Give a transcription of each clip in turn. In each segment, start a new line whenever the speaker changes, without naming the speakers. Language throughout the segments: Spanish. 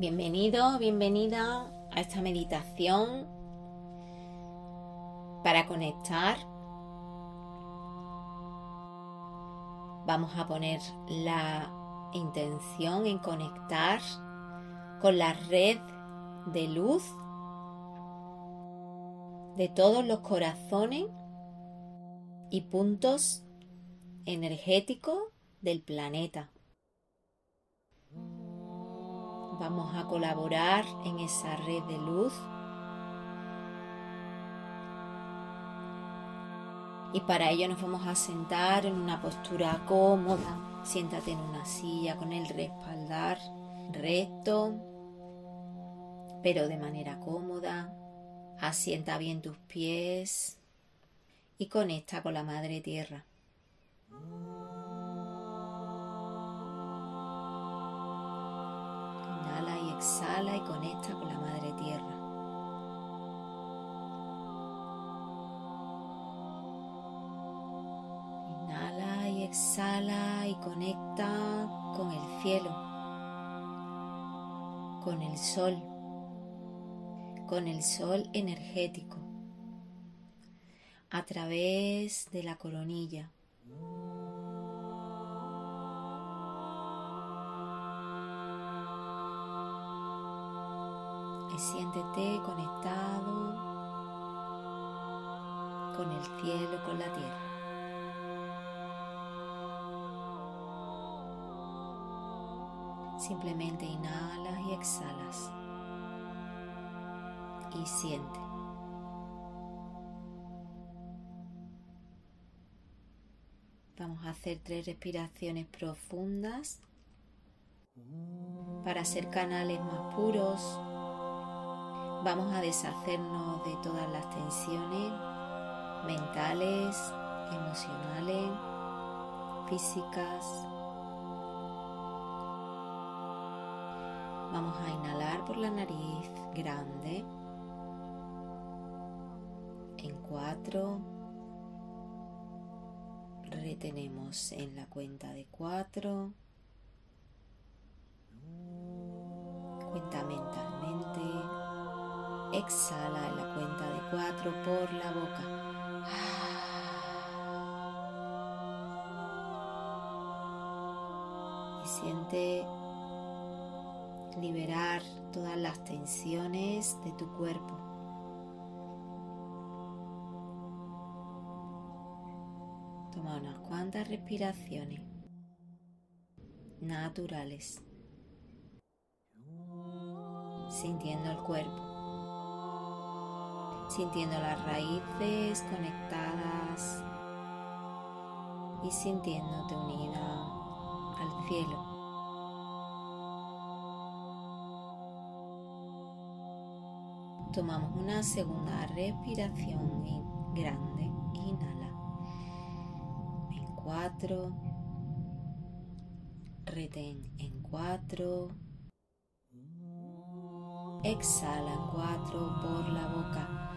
Bienvenido, bienvenida a esta meditación para conectar. Vamos a poner la intención en conectar con la red de luz de todos los corazones y puntos energéticos del planeta. Vamos a colaborar en esa red de luz. Y para ello nos vamos a sentar en una postura cómoda. Siéntate en una silla con el respaldar recto, pero de manera cómoda. Asienta bien tus pies y conecta con la Madre Tierra. Exhala y conecta con la Madre Tierra. Inhala y exhala y conecta con el cielo, con el sol, con el sol energético, a través de la coronilla. Siéntete conectado con el cielo, con la tierra. Simplemente inhalas y exhalas y siente. Vamos a hacer tres respiraciones profundas para ser canales más puros Vamos a deshacernos de todas las tensiones mentales, emocionales, físicas. Vamos a inhalar por la nariz grande en cuatro. Retenemos en la cuenta de cuatro. Cuenta mentalmente Exhala en la cuenta de cuatro por la boca. Y siente liberar todas las tensiones de tu cuerpo. Toma unas cuantas respiraciones naturales, sintiendo el cuerpo sintiendo las raíces conectadas y sintiéndote unida al cielo. Tomamos una segunda respiración grande. Inhala. En cuatro. Retén en cuatro. Exhala en cuatro por la boca.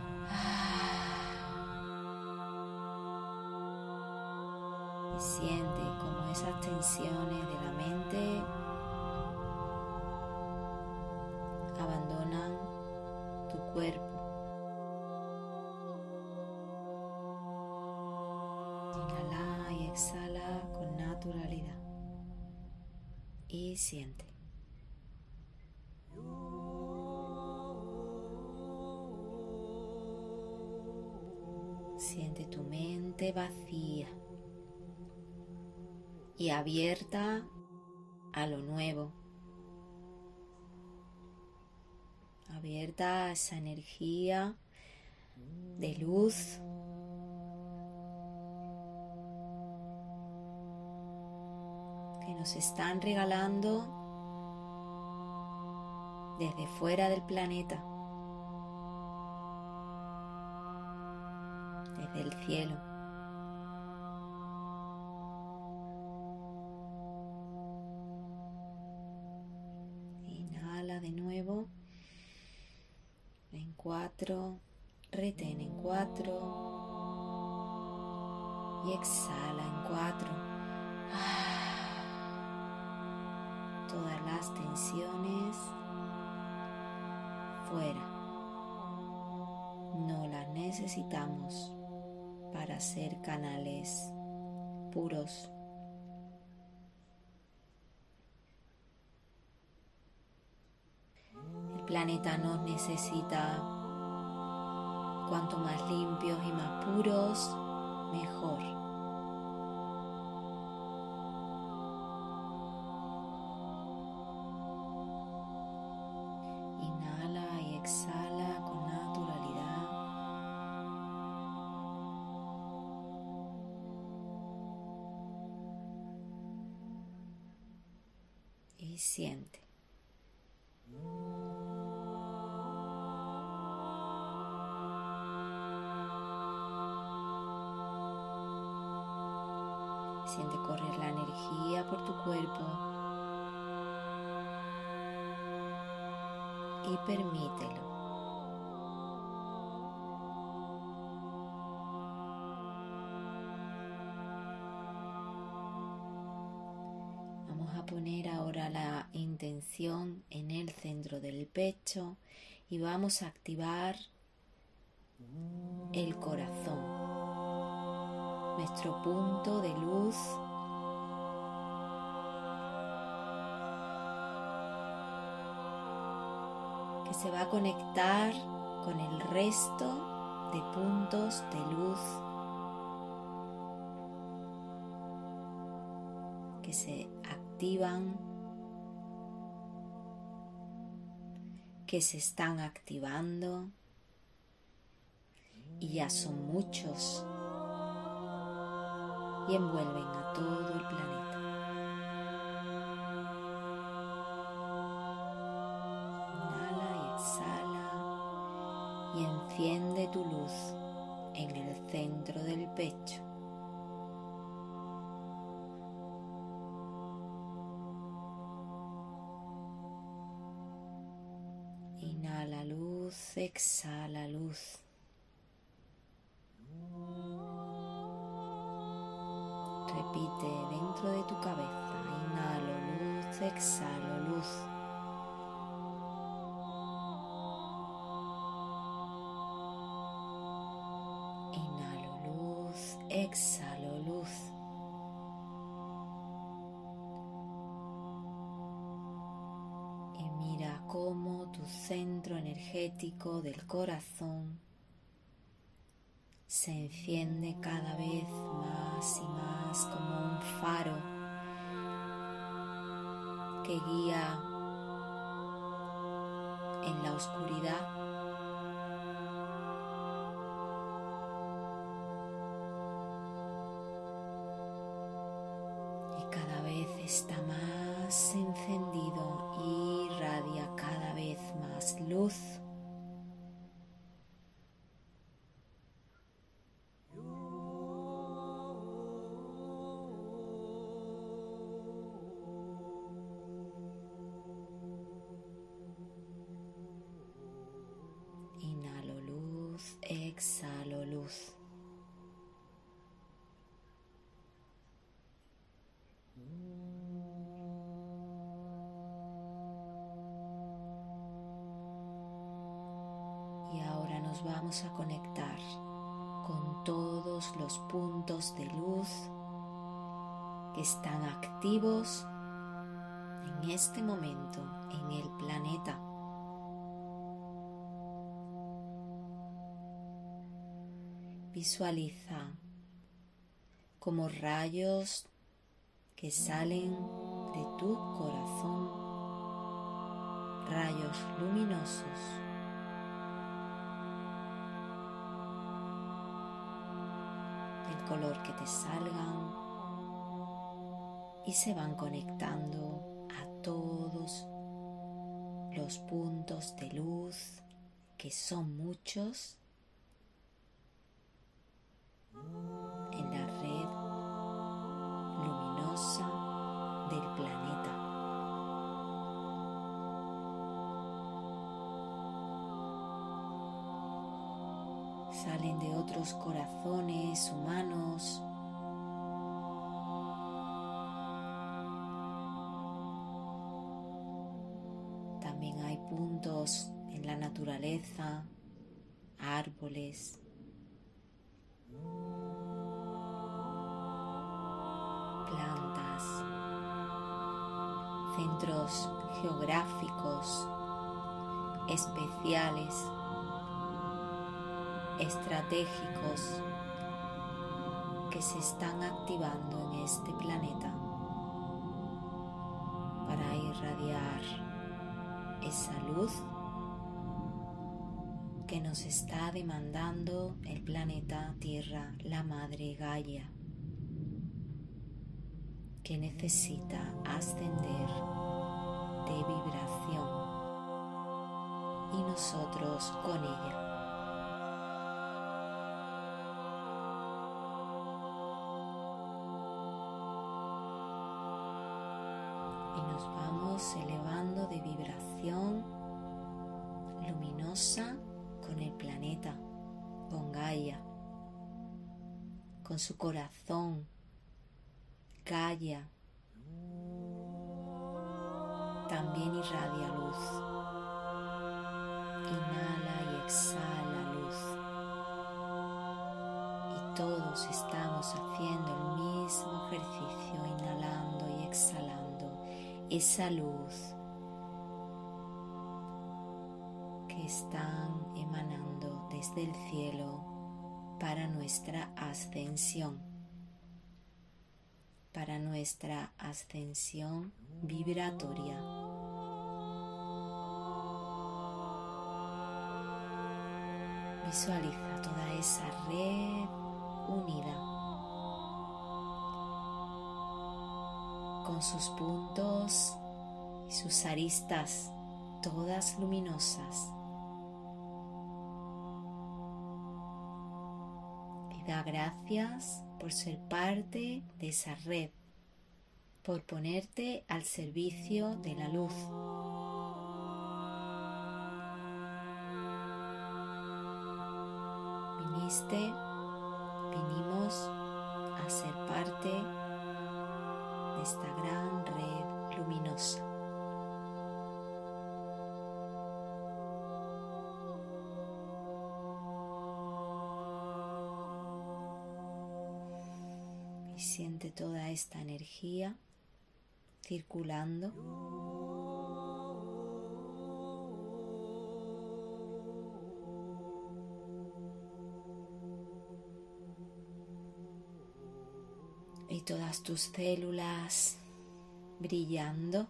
Siente como esas tensiones de la mente abandonan tu cuerpo. Inhala y exhala con naturalidad. Y. Siente vacía y abierta a lo nuevo. Abierta a esa energía de luz. que nos están regalando desde fuera del planeta, desde el cielo. Todas las tensiones fuera. No las necesitamos para ser canales puros. El planeta nos necesita cuanto más limpios y más puros, mejor. Siente. Siente correr la energía por tu cuerpo y permítelo. En el centro del pecho y vamos a activar el corazón, nuestro punto de luz. que se va a conectar con el resto de puntos de luz que se que se están activando y ya son muchos y envuelven a todo el planeta. Inhala y exhala y enciende tu luz en el centro del pecho. Exhala luz. Repite dentro de tu cabeza, inhalo luz, exhalo luz. Del corazón se enciende cada vez más y más como un faro que guía en la oscuridad. Y ahora nos vamos a conectar con todos los puntos de luz que están activos en este momento en el planeta. Visualiza como rayos que salen de tu corazón, rayos luminosos. Color que te salgan y se van conectando a todos los puntos de luz que son muchos en la red luminosa del planeta. salen de otros corazones humanos. También hay puntos en la naturaleza, árboles, plantas, centros geográficos especiales, estratégicos que se están activando en este planeta para irradiar esa luz que nos está demandando el planeta Tierra, la Madre Gaia, que necesita ascender de vibración y nosotros con ella. Y nos vamos elevando de vibración luminosa con el planeta, con Gaia, con su corazón, Gaia. También irradia luz. Inhala y exhala luz. Y todos estamos haciendo el mismo ejercicio, inhalando y exhalando esa luz que están emanando desde el cielo para nuestra ascensión, para nuestra ascensión vibratoria. Visualiza toda esa red unida con sus puntos y sus aristas todas luminosas. Da gracias por ser parte de esa red, por ponerte al servicio de la luz. Viniste, vinimos a ser parte de esta gran red siente toda esta energía circulando. Y todas tus células brillando.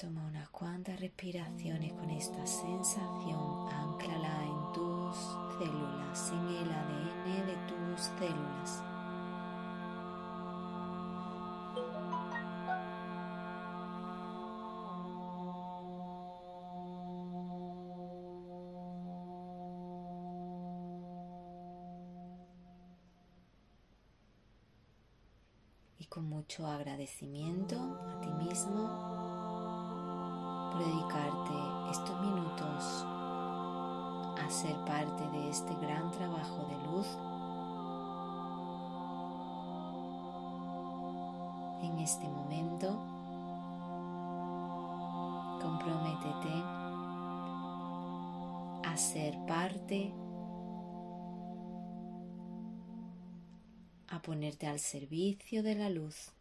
Toma unas cuantas respiraciones con esta sensación, anclala en tus células, en el ADN de tus células. Y con mucho agradecimiento a ti mismo dedicarte estos minutos a ser parte de este gran trabajo de luz en este momento. Comprométete a ser parte a ponerte al servicio de la luz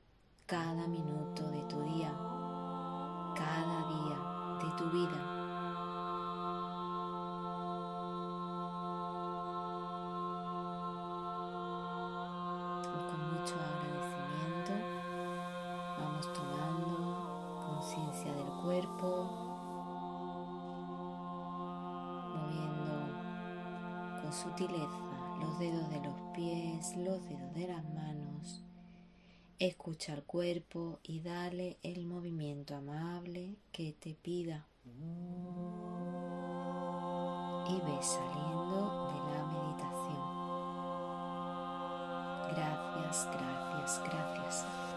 cada minuto de tu día cada día de tu vida. Y con mucho agradecimiento vamos tomando conciencia del cuerpo, moviendo con sutileza los dedos de los pies, los dedos de las manos Escucha el cuerpo y dale el movimiento amable que te pida. Y ves saliendo de la meditación. Gracias, gracias, gracias.